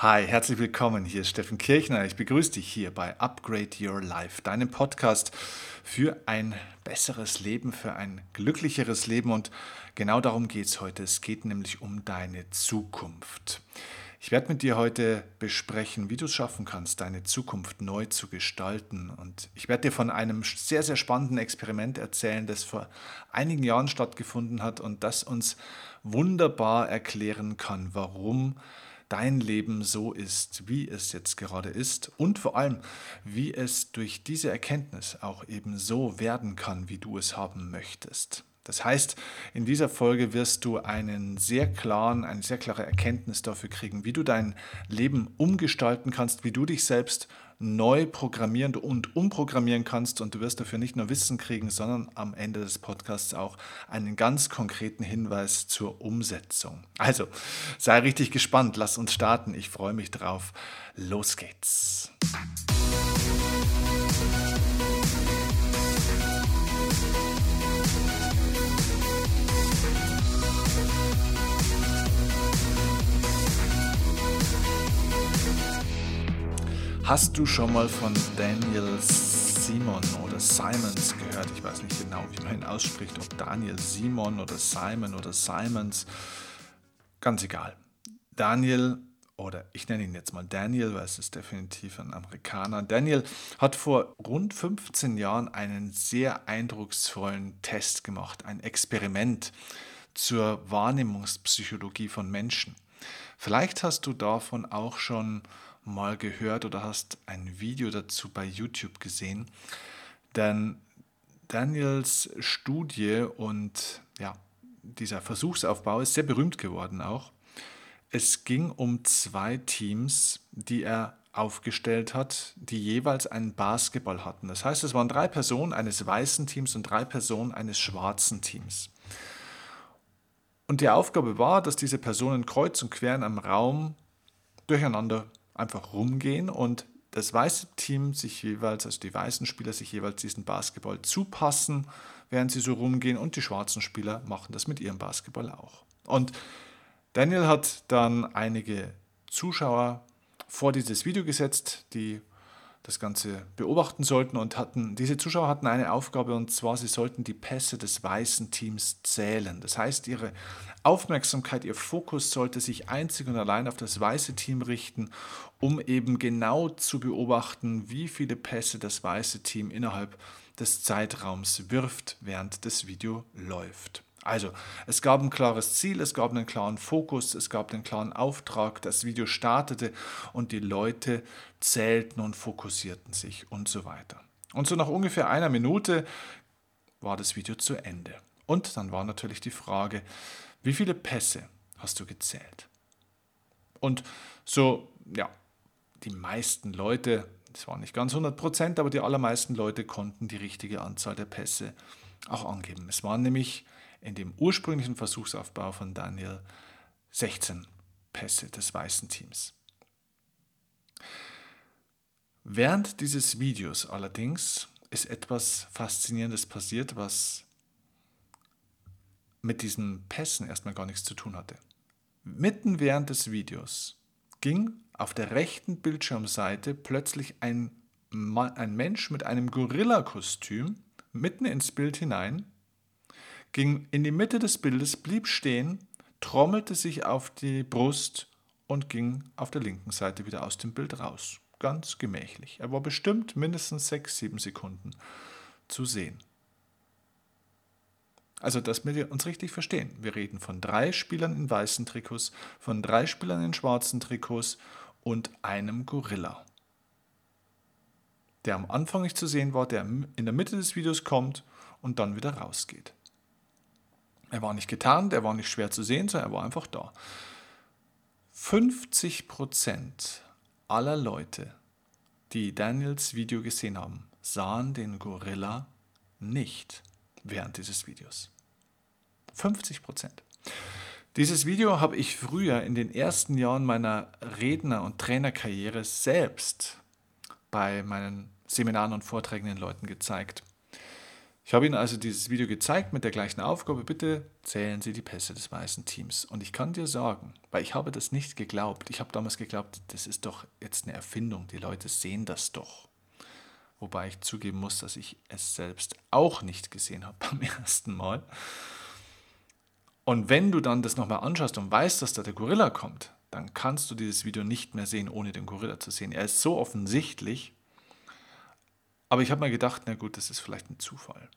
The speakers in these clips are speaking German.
Hi, herzlich willkommen. Hier ist Steffen Kirchner. Ich begrüße dich hier bei Upgrade Your Life, deinem Podcast für ein besseres Leben, für ein glücklicheres Leben. Und genau darum geht es heute. Es geht nämlich um deine Zukunft. Ich werde mit dir heute besprechen, wie du es schaffen kannst, deine Zukunft neu zu gestalten. Und ich werde dir von einem sehr, sehr spannenden Experiment erzählen, das vor einigen Jahren stattgefunden hat und das uns wunderbar erklären kann, warum dein Leben so ist, wie es jetzt gerade ist und vor allem, wie es durch diese Erkenntnis auch eben so werden kann, wie du es haben möchtest. Das heißt, in dieser Folge wirst du einen sehr klaren, eine sehr klare Erkenntnis dafür kriegen, wie du dein Leben umgestalten kannst, wie du dich selbst neu programmieren und umprogrammieren kannst und du wirst dafür nicht nur Wissen kriegen, sondern am Ende des Podcasts auch einen ganz konkreten Hinweis zur Umsetzung. Also, sei richtig gespannt, lass uns starten, ich freue mich drauf. Los geht's. Hast du schon mal von Daniel Simon oder Simons gehört? Ich weiß nicht genau, wie man ihn ausspricht, ob Daniel Simon oder Simon oder Simons. Ganz egal. Daniel, oder ich nenne ihn jetzt mal Daniel, weil es ist definitiv ein Amerikaner. Daniel hat vor rund 15 Jahren einen sehr eindrucksvollen Test gemacht, ein Experiment zur Wahrnehmungspsychologie von Menschen. Vielleicht hast du davon auch schon mal gehört oder hast ein Video dazu bei YouTube gesehen. Denn Daniels Studie und ja, dieser Versuchsaufbau ist sehr berühmt geworden auch. Es ging um zwei Teams, die er aufgestellt hat, die jeweils einen Basketball hatten. Das heißt, es waren drei Personen eines weißen Teams und drei Personen eines schwarzen Teams. Und die Aufgabe war, dass diese Personen kreuz und quer in einem Raum durcheinander einfach rumgehen und das weiße Team sich jeweils, also die weißen Spieler sich jeweils diesen Basketball zupassen, während sie so rumgehen und die schwarzen Spieler machen das mit ihrem Basketball auch. Und Daniel hat dann einige Zuschauer vor dieses Video gesetzt, die das Ganze beobachten sollten und hatten, diese Zuschauer hatten eine Aufgabe und zwar, sie sollten die Pässe des weißen Teams zählen. Das heißt, ihre Aufmerksamkeit, ihr Fokus sollte sich einzig und allein auf das weiße Team richten, um eben genau zu beobachten, wie viele Pässe das weiße Team innerhalb des Zeitraums wirft, während das Video läuft. Also, es gab ein klares Ziel, es gab einen klaren Fokus, es gab einen klaren Auftrag, das Video startete und die Leute zählten und fokussierten sich und so weiter. Und so nach ungefähr einer Minute war das Video zu Ende. Und dann war natürlich die Frage, wie viele Pässe hast du gezählt? Und so, ja, die meisten Leute, das waren nicht ganz 100 Prozent, aber die allermeisten Leute konnten die richtige Anzahl der Pässe auch angeben. Es waren nämlich in dem ursprünglichen Versuchsaufbau von Daniel 16 Pässe des weißen Teams. Während dieses Videos allerdings ist etwas Faszinierendes passiert, was mit diesen Pässen erstmal gar nichts zu tun hatte. Mitten während des Videos ging auf der rechten Bildschirmseite plötzlich ein, ein Mensch mit einem Gorilla-Kostüm mitten ins Bild hinein ging in die Mitte des Bildes, blieb stehen, trommelte sich auf die Brust und ging auf der linken Seite wieder aus dem Bild raus. Ganz gemächlich. Er war bestimmt mindestens sechs, sieben Sekunden zu sehen. Also, dass wir uns richtig verstehen. Wir reden von drei Spielern in weißen Trikots, von drei Spielern in schwarzen Trikots und einem Gorilla. Der am Anfang nicht zu sehen war, der in der Mitte des Videos kommt und dann wieder rausgeht. Er war nicht getarnt, er war nicht schwer zu sehen, sondern er war einfach da. 50% aller Leute, die Daniels Video gesehen haben, sahen den Gorilla nicht während dieses Videos. 50% Dieses Video habe ich früher in den ersten Jahren meiner Redner- und Trainerkarriere selbst bei meinen Seminaren und Vorträgen den Leuten gezeigt. Ich habe Ihnen also dieses Video gezeigt mit der gleichen Aufgabe, bitte zählen Sie die Pässe des weißen Teams. Und ich kann dir sagen, weil ich habe das nicht geglaubt, ich habe damals geglaubt, das ist doch jetzt eine Erfindung, die Leute sehen das doch. Wobei ich zugeben muss, dass ich es selbst auch nicht gesehen habe beim ersten Mal. Und wenn du dann das nochmal anschaust und weißt, dass da der Gorilla kommt, dann kannst du dieses Video nicht mehr sehen, ohne den Gorilla zu sehen. Er ist so offensichtlich, aber ich habe mir gedacht, na gut, das ist vielleicht ein Zufall.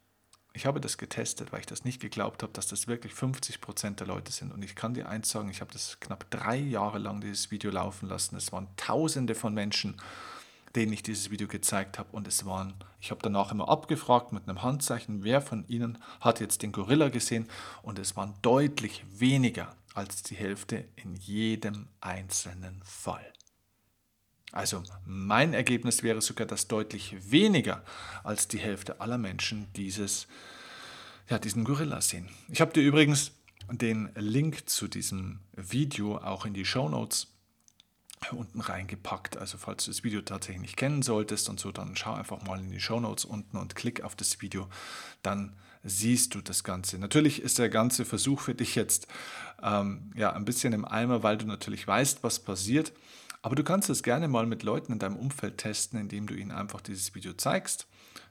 Ich habe das getestet, weil ich das nicht geglaubt habe, dass das wirklich 50 Prozent der Leute sind. Und ich kann dir eins sagen, ich habe das knapp drei Jahre lang dieses Video laufen lassen. Es waren tausende von Menschen, denen ich dieses Video gezeigt habe. Und es waren, ich habe danach immer abgefragt mit einem Handzeichen, wer von Ihnen hat jetzt den Gorilla gesehen. Und es waren deutlich weniger als die Hälfte in jedem einzelnen Fall. Also mein Ergebnis wäre sogar, dass deutlich weniger als die Hälfte aller Menschen dieses, ja, diesen Gorilla sehen. Ich habe dir übrigens den Link zu diesem Video auch in die Show Notes unten reingepackt. Also falls du das Video tatsächlich nicht kennen solltest und so, dann schau einfach mal in die Show Notes unten und klick auf das Video. Dann siehst du das Ganze. Natürlich ist der ganze Versuch für dich jetzt ähm, ja, ein bisschen im Eimer, weil du natürlich weißt, was passiert. Aber du kannst es gerne mal mit Leuten in deinem Umfeld testen, indem du ihnen einfach dieses Video zeigst,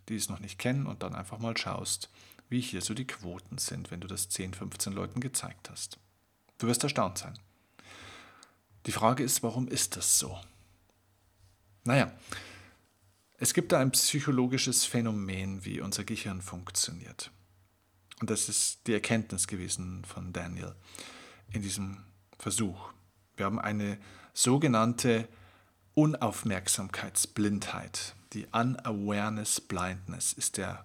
die es noch nicht kennen und dann einfach mal schaust, wie hier so die Quoten sind, wenn du das 10, 15 Leuten gezeigt hast. Du wirst erstaunt sein. Die Frage ist, warum ist das so? Naja, es gibt da ein psychologisches Phänomen, wie unser Gehirn funktioniert. Und das ist die Erkenntnis gewesen von Daniel in diesem Versuch. Wir haben eine sogenannte Unaufmerksamkeitsblindheit. Die Unawareness Blindness ist der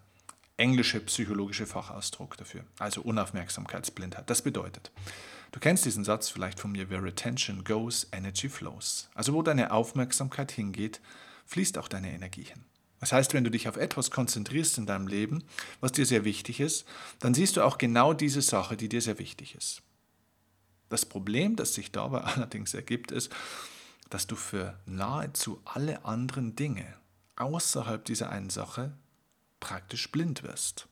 englische psychologische Fachausdruck dafür. Also Unaufmerksamkeitsblindheit. Das bedeutet, du kennst diesen Satz vielleicht von mir, where attention goes, energy flows. Also wo deine Aufmerksamkeit hingeht, fließt auch deine Energie hin. Das heißt, wenn du dich auf etwas konzentrierst in deinem Leben, was dir sehr wichtig ist, dann siehst du auch genau diese Sache, die dir sehr wichtig ist. Das Problem, das sich dabei allerdings ergibt, ist, dass du für nahezu alle anderen Dinge außerhalb dieser einen Sache praktisch blind wirst.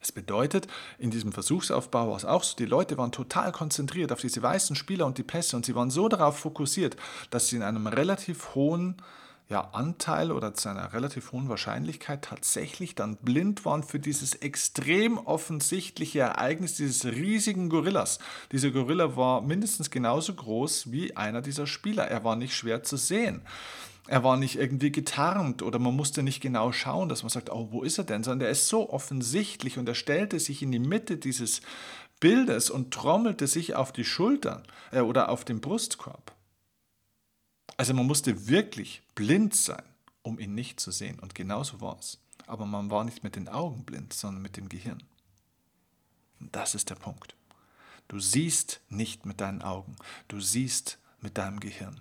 Das bedeutet, in diesem Versuchsaufbau war es auch so, die Leute waren total konzentriert auf diese weißen Spieler und die Pässe und sie waren so darauf fokussiert, dass sie in einem relativ hohen ja, Anteil oder zu einer relativ hohen Wahrscheinlichkeit tatsächlich dann blind waren für dieses extrem offensichtliche Ereignis dieses riesigen Gorillas. Dieser Gorilla war mindestens genauso groß wie einer dieser Spieler. Er war nicht schwer zu sehen. Er war nicht irgendwie getarnt oder man musste nicht genau schauen, dass man sagt, oh, wo ist er denn? Sondern er ist so offensichtlich und er stellte sich in die Mitte dieses Bildes und trommelte sich auf die Schultern äh, oder auf den Brustkorb. Also man musste wirklich blind sein, um ihn nicht zu sehen. Und genauso war es. Aber man war nicht mit den Augen blind, sondern mit dem Gehirn. Und das ist der Punkt. Du siehst nicht mit deinen Augen, du siehst mit deinem Gehirn.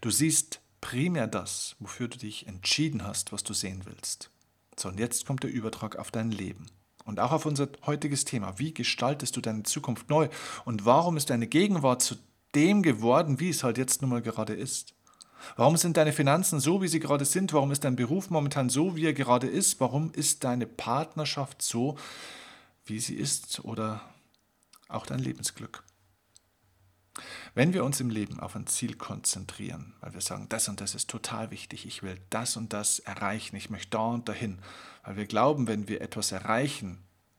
Du siehst primär das, wofür du dich entschieden hast, was du sehen willst. So, und jetzt kommt der Übertrag auf dein Leben und auch auf unser heutiges Thema. Wie gestaltest du deine Zukunft neu und warum ist deine Gegenwart zu dem geworden, wie es halt jetzt nun mal gerade ist? Warum sind deine Finanzen so, wie sie gerade sind? Warum ist dein Beruf momentan so, wie er gerade ist? Warum ist deine Partnerschaft so, wie sie ist? Oder auch dein Lebensglück? Wenn wir uns im Leben auf ein Ziel konzentrieren, weil wir sagen, das und das ist total wichtig, ich will das und das erreichen, ich möchte da und dahin, weil wir glauben, wenn wir etwas erreichen,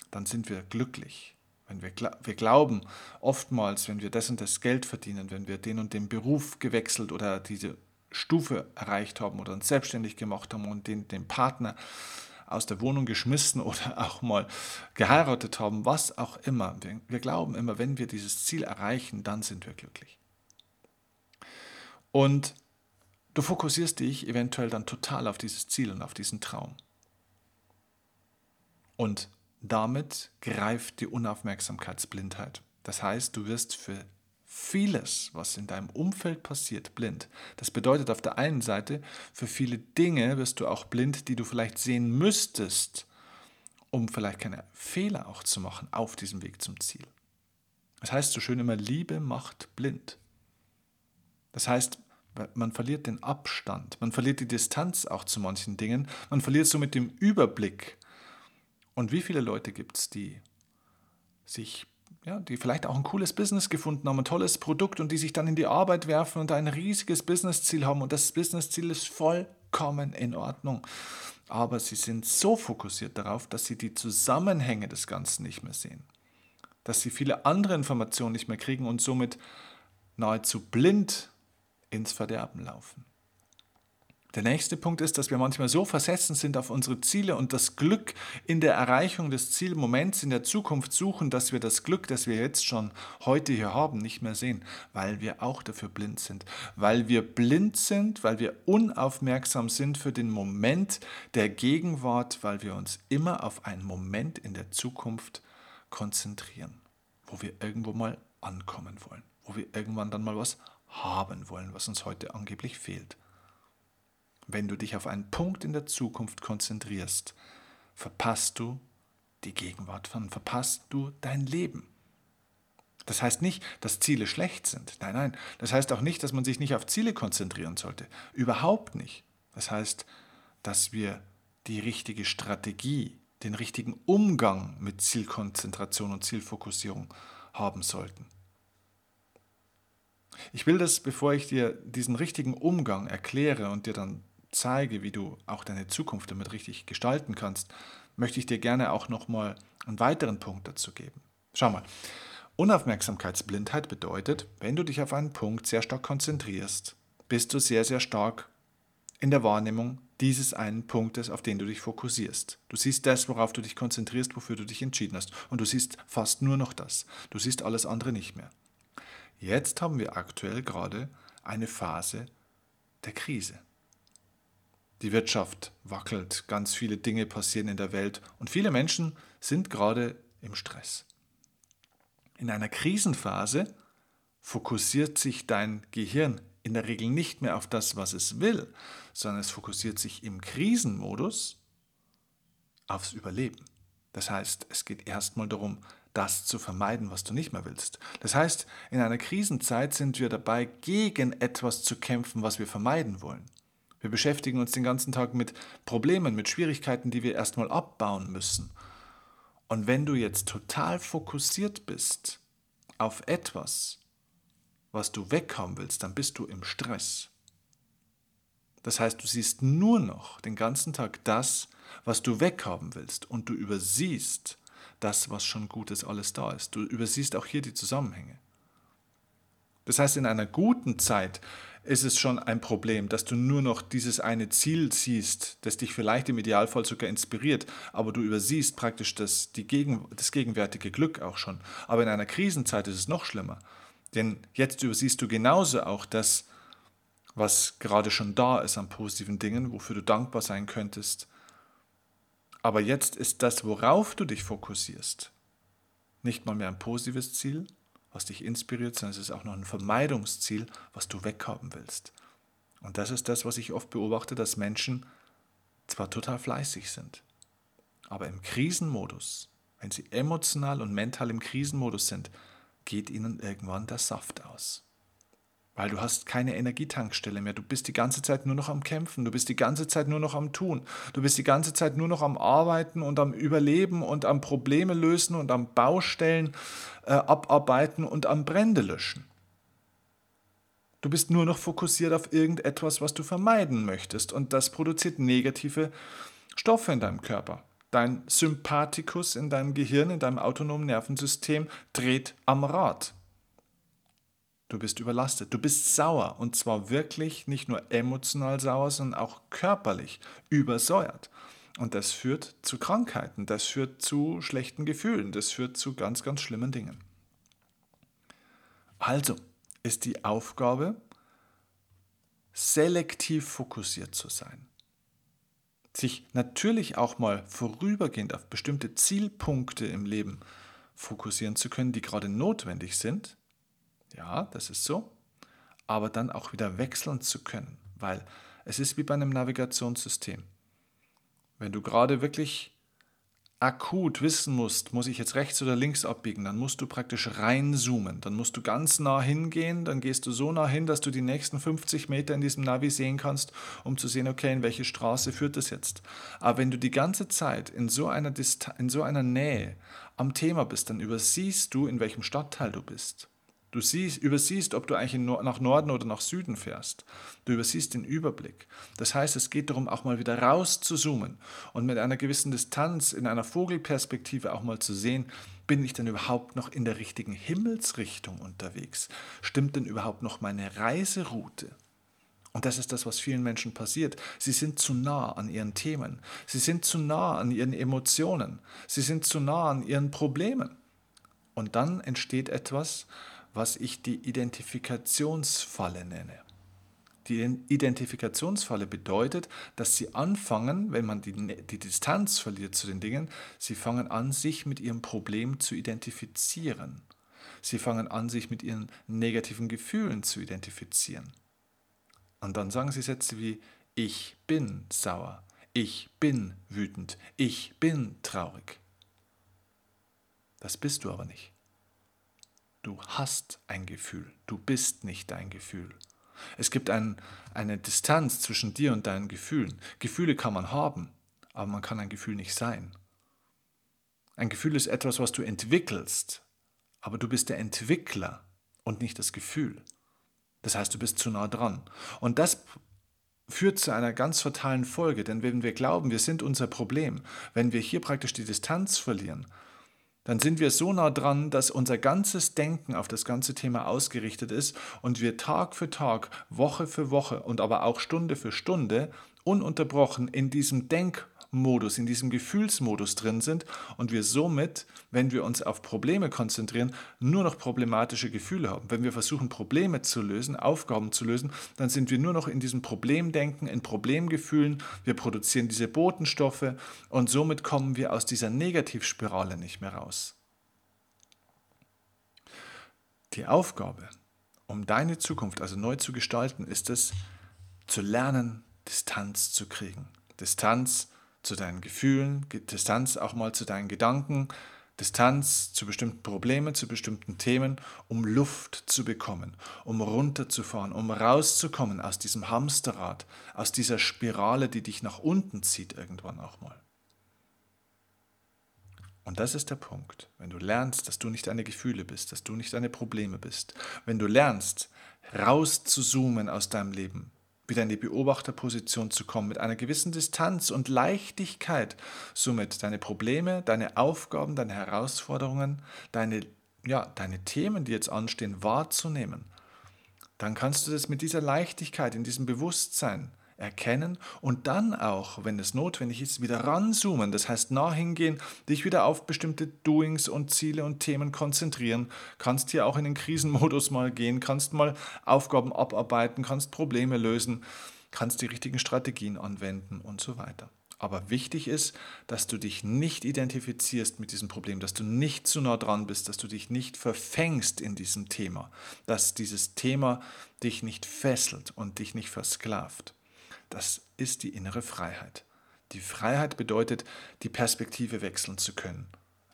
dann sind wir glücklich, wenn wir, wir glauben oftmals, wenn wir das und das Geld verdienen, wenn wir den und den Beruf gewechselt oder diese Stufe erreicht haben oder uns selbstständig gemacht haben und den, den Partner aus der Wohnung geschmissen oder auch mal geheiratet haben, was auch immer. Wir, wir glauben immer, wenn wir dieses Ziel erreichen, dann sind wir glücklich. Und du fokussierst dich eventuell dann total auf dieses Ziel und auf diesen Traum. Und damit greift die Unaufmerksamkeitsblindheit. Das heißt, du wirst für vieles, was in deinem Umfeld passiert, blind. Das bedeutet auf der einen Seite, für viele Dinge wirst du auch blind, die du vielleicht sehen müsstest, um vielleicht keine Fehler auch zu machen auf diesem Weg zum Ziel. Das heißt so schön immer, Liebe macht blind. Das heißt, Man verliert den Abstand, man verliert die Distanz auch zu manchen Dingen, man verliert somit den Überblick. Und wie viele Leute gibt es, die sich, ja, die vielleicht auch ein cooles Business gefunden haben, ein tolles Produkt und die sich dann in die Arbeit werfen und ein riesiges Businessziel haben und das Businessziel ist vollkommen in Ordnung. Aber sie sind so fokussiert darauf, dass sie die Zusammenhänge des Ganzen nicht mehr sehen. Dass sie viele andere Informationen nicht mehr kriegen und somit nahezu blind ins Verderben laufen. Der nächste Punkt ist, dass wir manchmal so versessen sind auf unsere Ziele und das Glück in der Erreichung des Zielmoments in der Zukunft suchen, dass wir das Glück, das wir jetzt schon heute hier haben, nicht mehr sehen, weil wir auch dafür blind sind. Weil wir blind sind, weil wir unaufmerksam sind für den Moment der Gegenwart, weil wir uns immer auf einen Moment in der Zukunft konzentrieren, wo wir irgendwo mal ankommen wollen, wo wir irgendwann dann mal was haben wollen, was uns heute angeblich fehlt. Wenn du dich auf einen Punkt in der Zukunft konzentrierst, verpasst du die Gegenwart von, verpasst du dein Leben. Das heißt nicht, dass Ziele schlecht sind. Nein, nein. Das heißt auch nicht, dass man sich nicht auf Ziele konzentrieren sollte. Überhaupt nicht. Das heißt, dass wir die richtige Strategie, den richtigen Umgang mit Zielkonzentration und Zielfokussierung haben sollten. Ich will das, bevor ich dir diesen richtigen Umgang erkläre und dir dann zeige, wie du auch deine Zukunft damit richtig gestalten kannst, möchte ich dir gerne auch nochmal einen weiteren Punkt dazu geben. Schau mal, Unaufmerksamkeitsblindheit bedeutet, wenn du dich auf einen Punkt sehr stark konzentrierst, bist du sehr, sehr stark in der Wahrnehmung dieses einen Punktes, auf den du dich fokussierst. Du siehst das, worauf du dich konzentrierst, wofür du dich entschieden hast. Und du siehst fast nur noch das. Du siehst alles andere nicht mehr. Jetzt haben wir aktuell gerade eine Phase der Krise. Die Wirtschaft wackelt, ganz viele Dinge passieren in der Welt und viele Menschen sind gerade im Stress. In einer Krisenphase fokussiert sich dein Gehirn in der Regel nicht mehr auf das, was es will, sondern es fokussiert sich im Krisenmodus aufs Überleben. Das heißt, es geht erstmal darum, das zu vermeiden, was du nicht mehr willst. Das heißt, in einer Krisenzeit sind wir dabei, gegen etwas zu kämpfen, was wir vermeiden wollen. Wir beschäftigen uns den ganzen Tag mit Problemen, mit Schwierigkeiten, die wir erstmal abbauen müssen. Und wenn du jetzt total fokussiert bist auf etwas, was du weghaben willst, dann bist du im Stress. Das heißt, du siehst nur noch den ganzen Tag das, was du weghaben willst und du übersiehst das, was schon Gutes alles da ist. Du übersiehst auch hier die Zusammenhänge. Das heißt, in einer guten Zeit ist es schon ein Problem, dass du nur noch dieses eine Ziel siehst, das dich vielleicht im Idealfall sogar inspiriert, aber du übersiehst praktisch das, die Gegen, das gegenwärtige Glück auch schon. Aber in einer Krisenzeit ist es noch schlimmer, denn jetzt übersiehst du genauso auch das, was gerade schon da ist an positiven Dingen, wofür du dankbar sein könntest. Aber jetzt ist das, worauf du dich fokussierst, nicht mal mehr ein positives Ziel, was dich inspiriert, sondern es ist auch noch ein Vermeidungsziel, was du weghaben willst. Und das ist das, was ich oft beobachte, dass Menschen zwar total fleißig sind, aber im Krisenmodus, wenn sie emotional und mental im Krisenmodus sind, geht ihnen irgendwann der Saft aus weil du hast keine Energietankstelle mehr. Du bist die ganze Zeit nur noch am Kämpfen, du bist die ganze Zeit nur noch am Tun, du bist die ganze Zeit nur noch am Arbeiten und am Überleben und am Probleme lösen und am Baustellen äh, abarbeiten und am Brände löschen. Du bist nur noch fokussiert auf irgendetwas, was du vermeiden möchtest und das produziert negative Stoffe in deinem Körper. Dein Sympathikus in deinem Gehirn, in deinem autonomen Nervensystem dreht am Rad. Du bist überlastet, du bist sauer und zwar wirklich nicht nur emotional sauer, sondern auch körperlich übersäuert. Und das führt zu Krankheiten, das führt zu schlechten Gefühlen, das führt zu ganz, ganz schlimmen Dingen. Also ist die Aufgabe, selektiv fokussiert zu sein. Sich natürlich auch mal vorübergehend auf bestimmte Zielpunkte im Leben fokussieren zu können, die gerade notwendig sind, ja, das ist so. Aber dann auch wieder wechseln zu können, weil es ist wie bei einem Navigationssystem. Wenn du gerade wirklich akut wissen musst, muss ich jetzt rechts oder links abbiegen, dann musst du praktisch reinzoomen. Dann musst du ganz nah hingehen, dann gehst du so nah hin, dass du die nächsten 50 Meter in diesem Navi sehen kannst, um zu sehen, okay, in welche Straße führt das jetzt. Aber wenn du die ganze Zeit in so einer, Dist in so einer Nähe am Thema bist, dann übersiehst du, in welchem Stadtteil du bist. Du siehst, übersiehst, ob du eigentlich nach Norden oder nach Süden fährst. Du übersiehst den Überblick. Das heißt, es geht darum, auch mal wieder raus zu zoomen und mit einer gewissen Distanz in einer Vogelperspektive auch mal zu sehen, bin ich denn überhaupt noch in der richtigen Himmelsrichtung unterwegs? Stimmt denn überhaupt noch meine Reiseroute? Und das ist das, was vielen Menschen passiert. Sie sind zu nah an ihren Themen. Sie sind zu nah an ihren Emotionen. Sie sind zu nah an ihren Problemen. Und dann entsteht etwas, was ich die Identifikationsfalle nenne. Die Identifikationsfalle bedeutet, dass sie anfangen, wenn man die, die Distanz verliert zu den Dingen, sie fangen an, sich mit ihrem Problem zu identifizieren. Sie fangen an, sich mit ihren negativen Gefühlen zu identifizieren. Und dann sagen sie Sätze wie ich bin sauer, ich bin wütend, ich bin traurig. Das bist du aber nicht. Du hast ein Gefühl, du bist nicht dein Gefühl. Es gibt ein, eine Distanz zwischen dir und deinen Gefühlen. Gefühle kann man haben, aber man kann ein Gefühl nicht sein. Ein Gefühl ist etwas, was du entwickelst, aber du bist der Entwickler und nicht das Gefühl. Das heißt, du bist zu nah dran. Und das führt zu einer ganz fatalen Folge, denn wenn wir glauben, wir sind unser Problem, wenn wir hier praktisch die Distanz verlieren, dann sind wir so nah dran, dass unser ganzes Denken auf das ganze Thema ausgerichtet ist und wir Tag für Tag, Woche für Woche und aber auch Stunde für Stunde ununterbrochen in diesem Denk- Modus, in diesem Gefühlsmodus drin sind und wir somit, wenn wir uns auf Probleme konzentrieren, nur noch problematische Gefühle haben. Wenn wir versuchen, Probleme zu lösen, Aufgaben zu lösen, dann sind wir nur noch in diesem Problemdenken, in Problemgefühlen. Wir produzieren diese Botenstoffe und somit kommen wir aus dieser Negativspirale nicht mehr raus. Die Aufgabe, um deine Zukunft also neu zu gestalten, ist es, zu lernen, Distanz zu kriegen. Distanz zu deinen Gefühlen, Distanz auch mal zu deinen Gedanken, Distanz zu bestimmten Problemen, zu bestimmten Themen, um Luft zu bekommen, um runterzufahren, um rauszukommen aus diesem Hamsterrad, aus dieser Spirale, die dich nach unten zieht irgendwann auch mal. Und das ist der Punkt. Wenn du lernst, dass du nicht deine Gefühle bist, dass du nicht deine Probleme bist, wenn du lernst, rauszuzoomen aus deinem Leben, wieder in die Beobachterposition zu kommen, mit einer gewissen Distanz und Leichtigkeit, somit deine Probleme, deine Aufgaben, deine Herausforderungen, deine, ja, deine Themen, die jetzt anstehen, wahrzunehmen, dann kannst du das mit dieser Leichtigkeit, in diesem Bewusstsein erkennen und dann auch, wenn es notwendig ist, wieder ranzoomen. Das heißt, nah hingehen, dich wieder auf bestimmte Doings und Ziele und Themen konzentrieren. Kannst hier auch in den Krisenmodus mal gehen, kannst mal Aufgaben abarbeiten, kannst Probleme lösen, kannst die richtigen Strategien anwenden und so weiter. Aber wichtig ist, dass du dich nicht identifizierst mit diesem Problem, dass du nicht zu nah dran bist, dass du dich nicht verfängst in diesem Thema, dass dieses Thema dich nicht fesselt und dich nicht versklavt. Das ist die innere Freiheit. Die Freiheit bedeutet, die Perspektive wechseln zu können,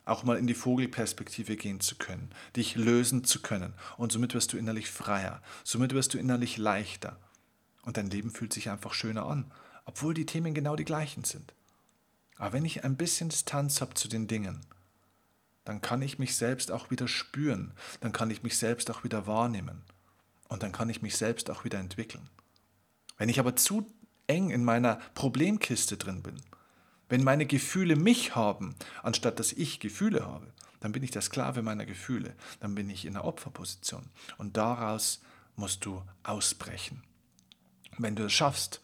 auch mal in die Vogelperspektive gehen zu können, dich lösen zu können und somit wirst du innerlich freier, somit wirst du innerlich leichter und dein Leben fühlt sich einfach schöner an, obwohl die Themen genau die gleichen sind. Aber wenn ich ein bisschen Distanz habe zu den Dingen, dann kann ich mich selbst auch wieder spüren, dann kann ich mich selbst auch wieder wahrnehmen und dann kann ich mich selbst auch wieder entwickeln. Wenn ich aber zu eng in meiner Problemkiste drin bin, wenn meine Gefühle mich haben, anstatt dass ich Gefühle habe, dann bin ich der Sklave meiner Gefühle, dann bin ich in der Opferposition. Und daraus musst du ausbrechen. Wenn du es schaffst,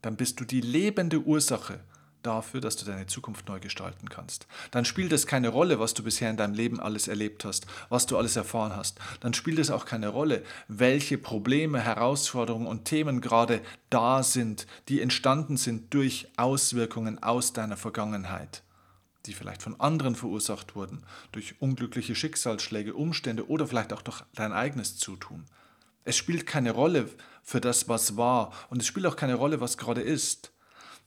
dann bist du die lebende Ursache dafür, dass du deine Zukunft neu gestalten kannst. Dann spielt es keine Rolle, was du bisher in deinem Leben alles erlebt hast, was du alles erfahren hast. Dann spielt es auch keine Rolle, welche Probleme, Herausforderungen und Themen gerade da sind, die entstanden sind durch Auswirkungen aus deiner Vergangenheit die vielleicht von anderen verursacht wurden, durch unglückliche Schicksalsschläge, Umstände oder vielleicht auch durch dein eigenes Zutun. Es spielt keine Rolle für das, was war und es spielt auch keine Rolle, was gerade ist.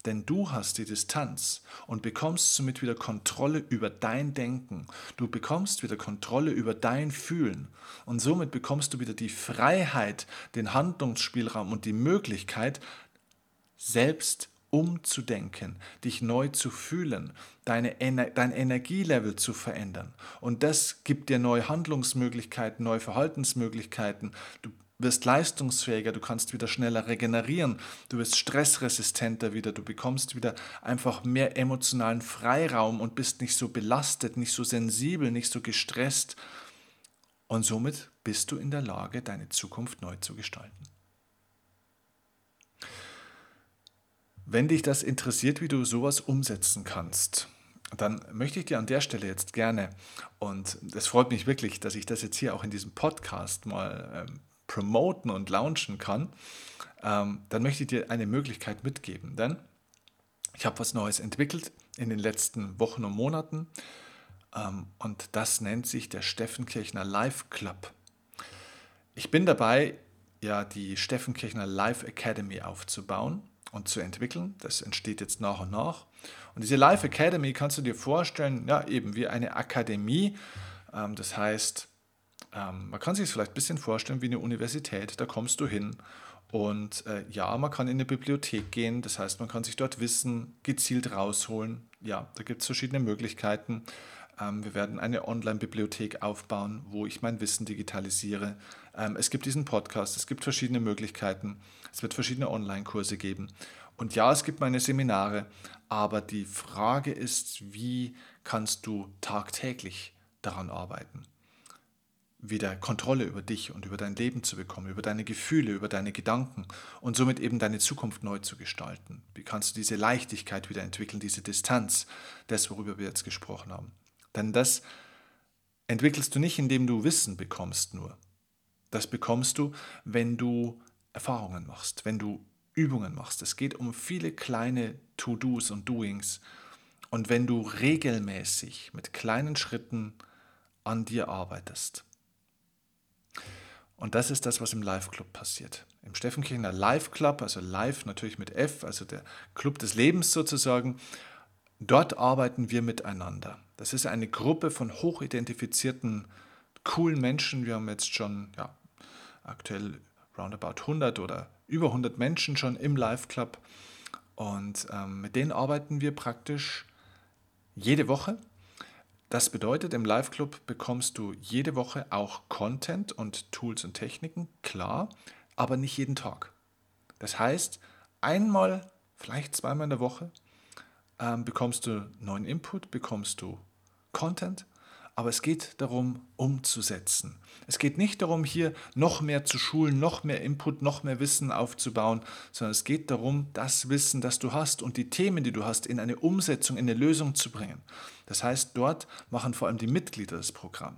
Denn du hast die Distanz und bekommst somit wieder Kontrolle über dein Denken. Du bekommst wieder Kontrolle über dein Fühlen und somit bekommst du wieder die Freiheit, den Handlungsspielraum und die Möglichkeit, selbst umzudenken, dich neu zu fühlen, deine, dein Energielevel zu verändern. Und das gibt dir neue Handlungsmöglichkeiten, neue Verhaltensmöglichkeiten. Du wirst leistungsfähiger, du kannst wieder schneller regenerieren, du wirst stressresistenter wieder, du bekommst wieder einfach mehr emotionalen Freiraum und bist nicht so belastet, nicht so sensibel, nicht so gestresst. Und somit bist du in der Lage, deine Zukunft neu zu gestalten. Wenn dich das interessiert, wie du sowas umsetzen kannst, dann möchte ich dir an der Stelle jetzt gerne, und es freut mich wirklich, dass ich das jetzt hier auch in diesem Podcast mal ähm, promoten und launchen kann, ähm, dann möchte ich dir eine Möglichkeit mitgeben. Denn ich habe was Neues entwickelt in den letzten Wochen und Monaten ähm, und das nennt sich der Steffenkirchner Live Club. Ich bin dabei, ja, die Steffenkirchner Live Academy aufzubauen und zu entwickeln. Das entsteht jetzt nach und nach. Und diese Live Academy kannst du dir vorstellen, ja, eben wie eine Akademie. Ähm, das heißt, ähm, man kann sich es vielleicht ein bisschen vorstellen wie eine Universität. Da kommst du hin und äh, ja, man kann in eine Bibliothek gehen. Das heißt, man kann sich dort Wissen gezielt rausholen. Ja, da gibt es verschiedene Möglichkeiten. Ähm, wir werden eine Online-Bibliothek aufbauen, wo ich mein Wissen digitalisiere. Ähm, es gibt diesen Podcast, es gibt verschiedene Möglichkeiten. Es wird verschiedene Online-Kurse geben. Und ja, es gibt meine Seminare, aber die Frage ist, wie kannst du tagtäglich daran arbeiten? Wieder Kontrolle über dich und über dein Leben zu bekommen, über deine Gefühle, über deine Gedanken und somit eben deine Zukunft neu zu gestalten. Wie kannst du diese Leichtigkeit wieder entwickeln, diese Distanz, das, worüber wir jetzt gesprochen haben. Denn das entwickelst du nicht, indem du Wissen bekommst nur. Das bekommst du, wenn du Erfahrungen machst, wenn du Übungen machst. Es geht um viele kleine To-Dos und Doings. Und wenn du regelmäßig mit kleinen Schritten an dir arbeitest. Und das ist das, was im Live Club passiert. Im Steffenkirchener Live Club, also Live natürlich mit F, also der Club des Lebens sozusagen, dort arbeiten wir miteinander. Das ist eine Gruppe von hochidentifizierten, coolen Menschen. Wir haben jetzt schon ja, aktuell roundabout 100 oder über 100 Menschen schon im Live Club. Und ähm, mit denen arbeiten wir praktisch jede Woche das bedeutet, im Live Club bekommst du jede Woche auch Content und Tools und Techniken, klar, aber nicht jeden Tag. Das heißt, einmal, vielleicht zweimal in der Woche ähm, bekommst du neuen Input, bekommst du Content aber es geht darum, umzusetzen. Es geht nicht darum, hier noch mehr zu schulen, noch mehr Input, noch mehr Wissen aufzubauen, sondern es geht darum, das Wissen, das du hast und die Themen, die du hast, in eine Umsetzung, in eine Lösung zu bringen. Das heißt, dort machen vor allem die Mitglieder das Programm.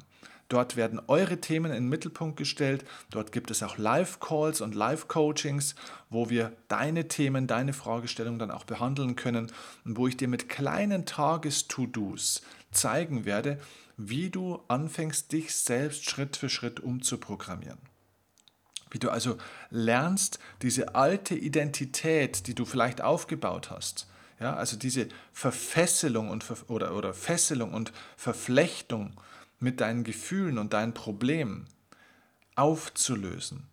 Dort werden eure Themen in den Mittelpunkt gestellt. Dort gibt es auch Live-Calls und Live-Coachings, wo wir deine Themen, deine Fragestellungen dann auch behandeln können und wo ich dir mit kleinen Tages-To-Dos zeigen werde, wie du anfängst, dich selbst Schritt für Schritt umzuprogrammieren. Wie du also lernst, diese alte Identität, die du vielleicht aufgebaut hast, ja, also diese Verfesselung und, oder, oder Fesselung und Verflechtung mit deinen Gefühlen und deinen Problemen aufzulösen.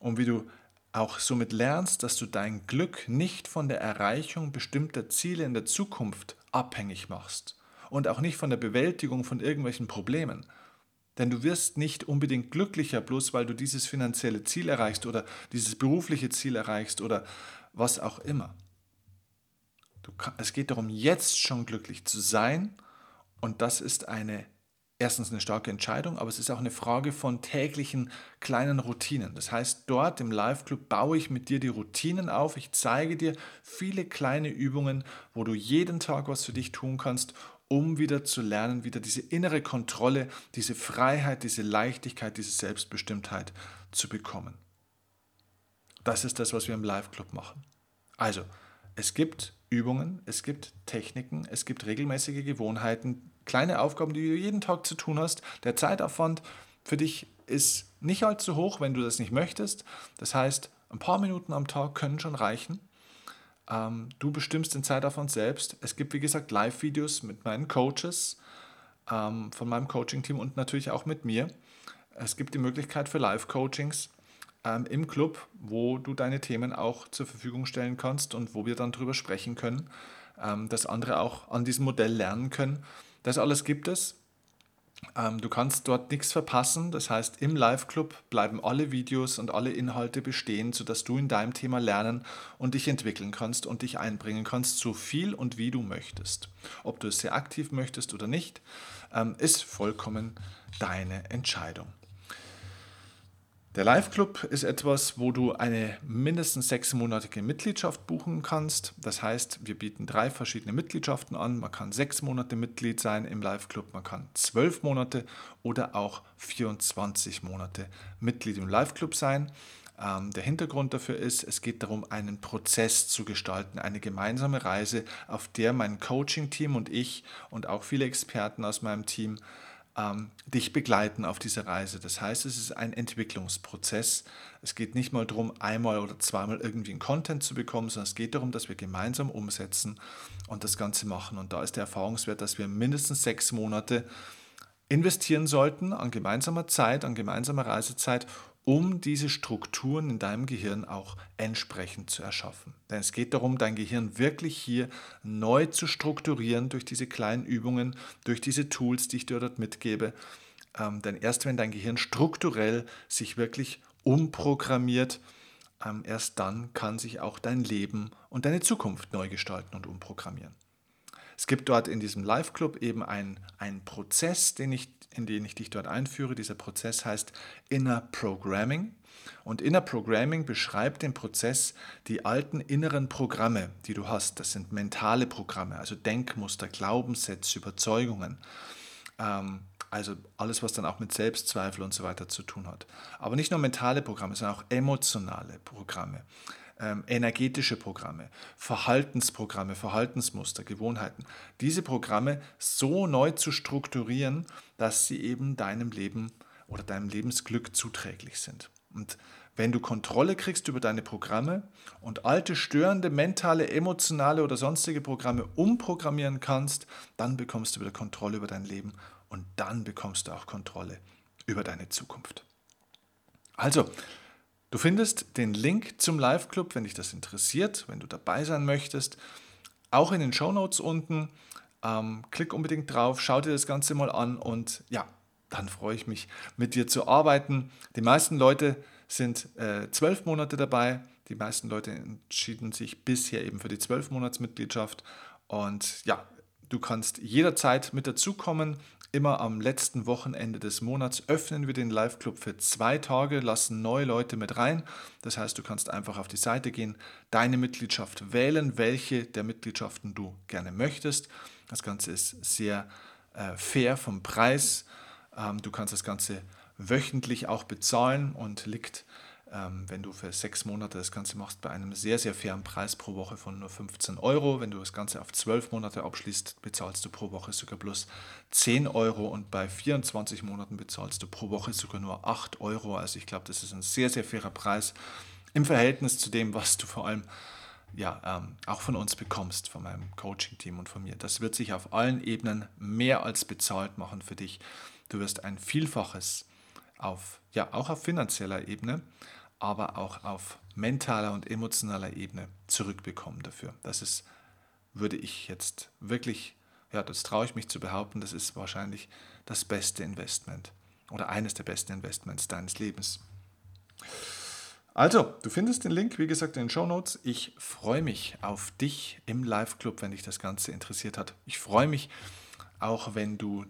Und wie du auch somit lernst, dass du dein Glück nicht von der Erreichung bestimmter Ziele in der Zukunft abhängig machst, und auch nicht von der Bewältigung von irgendwelchen Problemen. Denn du wirst nicht unbedingt glücklicher, bloß weil du dieses finanzielle Ziel erreichst oder dieses berufliche Ziel erreichst oder was auch immer. Du, es geht darum, jetzt schon glücklich zu sein und das ist eine erstens eine starke Entscheidung, aber es ist auch eine Frage von täglichen kleinen Routinen. Das heißt, dort im Live Club baue ich mit dir die Routinen auf. Ich zeige dir viele kleine Übungen, wo du jeden Tag was für dich tun kannst, um wieder zu lernen, wieder diese innere Kontrolle, diese Freiheit, diese Leichtigkeit, diese Selbstbestimmtheit zu bekommen. Das ist das, was wir im Live-Club machen. Also, es gibt Übungen, es gibt Techniken, es gibt regelmäßige Gewohnheiten, kleine Aufgaben, die du jeden Tag zu tun hast. Der Zeitaufwand für dich ist nicht allzu hoch, wenn du das nicht möchtest. Das heißt, ein paar Minuten am Tag können schon reichen. Ähm, du bestimmst den Zeitaufwand selbst. Es gibt, wie gesagt, Live-Videos mit meinen Coaches ähm, von meinem Coaching-Team und natürlich auch mit mir. Es gibt die Möglichkeit für Live-Coachings ähm, im Club, wo du deine Themen auch zur Verfügung stellen kannst und wo wir dann darüber sprechen können, ähm, dass andere auch an diesem Modell lernen können. Das alles gibt es. Ähm, du kannst dort nichts verpassen. Das heißt, im Live-Club bleiben alle Videos und alle Inhalte bestehen, sodass du in deinem Thema lernen und dich entwickeln kannst und dich einbringen kannst, so viel und wie du möchtest. Ob du es sehr aktiv möchtest oder nicht, ähm, ist vollkommen deine Entscheidung. Der Live Club ist etwas, wo du eine mindestens sechsmonatige Mitgliedschaft buchen kannst. Das heißt, wir bieten drei verschiedene Mitgliedschaften an. Man kann sechs Monate Mitglied sein im Live Club, man kann zwölf Monate oder auch 24 Monate Mitglied im Live Club sein. Ähm, der Hintergrund dafür ist, es geht darum, einen Prozess zu gestalten, eine gemeinsame Reise, auf der mein Coaching-Team und ich und auch viele Experten aus meinem Team ähm, dich begleiten auf dieser Reise. Das heißt, es ist ein Entwicklungsprozess. Es geht nicht mal darum, einmal oder zweimal irgendwie einen Content zu bekommen, sondern es geht darum, dass wir gemeinsam umsetzen und das Ganze machen. Und da ist der Erfahrungswert, dass wir mindestens sechs Monate investieren sollten an gemeinsamer Zeit, an gemeinsamer Reisezeit, um diese Strukturen in deinem Gehirn auch entsprechend zu erschaffen. Denn es geht darum, dein Gehirn wirklich hier neu zu strukturieren durch diese kleinen Übungen, durch diese Tools, die ich dir dort mitgebe. Ähm, denn erst wenn dein Gehirn strukturell sich wirklich umprogrammiert, ähm, erst dann kann sich auch dein Leben und deine Zukunft neu gestalten und umprogrammieren. Es gibt dort in diesem Live-Club eben einen, einen Prozess, den ich in den ich dich dort einführe. Dieser Prozess heißt Inner Programming. Und Inner Programming beschreibt den Prozess, die alten inneren Programme, die du hast. Das sind mentale Programme, also Denkmuster, Glaubenssätze, Überzeugungen. Ähm, also alles, was dann auch mit Selbstzweifel und so weiter zu tun hat. Aber nicht nur mentale Programme, sondern auch emotionale Programme ähm, energetische Programme, Verhaltensprogramme, Verhaltensmuster, Gewohnheiten. Diese Programme so neu zu strukturieren, dass sie eben deinem Leben oder deinem Lebensglück zuträglich sind. Und wenn du Kontrolle kriegst über deine Programme und alte störende mentale, emotionale oder sonstige Programme umprogrammieren kannst, dann bekommst du wieder Kontrolle über dein Leben und dann bekommst du auch Kontrolle über deine Zukunft. Also, Du findest den Link zum Live-Club, wenn dich das interessiert, wenn du dabei sein möchtest, auch in den Show Notes unten. Ähm, klick unbedingt drauf, schau dir das Ganze mal an und ja, dann freue ich mich, mit dir zu arbeiten. Die meisten Leute sind äh, zwölf Monate dabei. Die meisten Leute entschieden sich bisher eben für die zwölf Monatsmitgliedschaft. Und ja, du kannst jederzeit mit dazukommen. Immer am letzten Wochenende des Monats öffnen wir den Live-Club für zwei Tage, lassen neue Leute mit rein. Das heißt, du kannst einfach auf die Seite gehen, deine Mitgliedschaft wählen, welche der Mitgliedschaften du gerne möchtest. Das Ganze ist sehr äh, fair vom Preis. Ähm, du kannst das Ganze wöchentlich auch bezahlen und liegt wenn du für sechs Monate das Ganze machst, bei einem sehr, sehr fairen Preis pro Woche von nur 15 Euro. Wenn du das Ganze auf zwölf Monate abschließt, bezahlst du pro Woche sogar bloß 10 Euro und bei 24 Monaten bezahlst du pro Woche sogar nur 8 Euro. Also ich glaube, das ist ein sehr, sehr fairer Preis im Verhältnis zu dem, was du vor allem ja, ähm, auch von uns bekommst, von meinem Coaching-Team und von mir. Das wird sich auf allen Ebenen mehr als bezahlt machen für dich. Du wirst ein Vielfaches auf, ja, auch auf finanzieller Ebene aber auch auf mentaler und emotionaler Ebene zurückbekommen dafür. Das ist, würde ich jetzt wirklich, ja, das traue ich mich zu behaupten, das ist wahrscheinlich das beste Investment oder eines der besten Investments deines Lebens. Also, du findest den Link, wie gesagt, in den Show Notes. Ich freue mich auf dich im Live-Club, wenn dich das Ganze interessiert hat. Ich freue mich auch, wenn du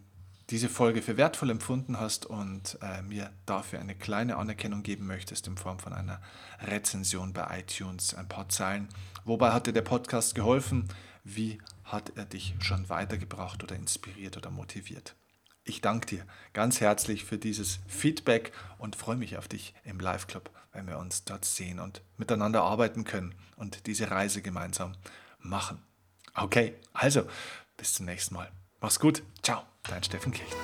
diese Folge für wertvoll empfunden hast und äh, mir dafür eine kleine Anerkennung geben möchtest in Form von einer Rezension bei iTunes, ein paar Zeilen. Wobei hat dir der Podcast geholfen? Wie hat er dich schon weitergebracht oder inspiriert oder motiviert? Ich danke dir ganz herzlich für dieses Feedback und freue mich auf dich im Live Club, wenn wir uns dort sehen und miteinander arbeiten können und diese Reise gemeinsam machen. Okay, also bis zum nächsten Mal. Mach's gut. Ciao, dein Steffen Kirchner.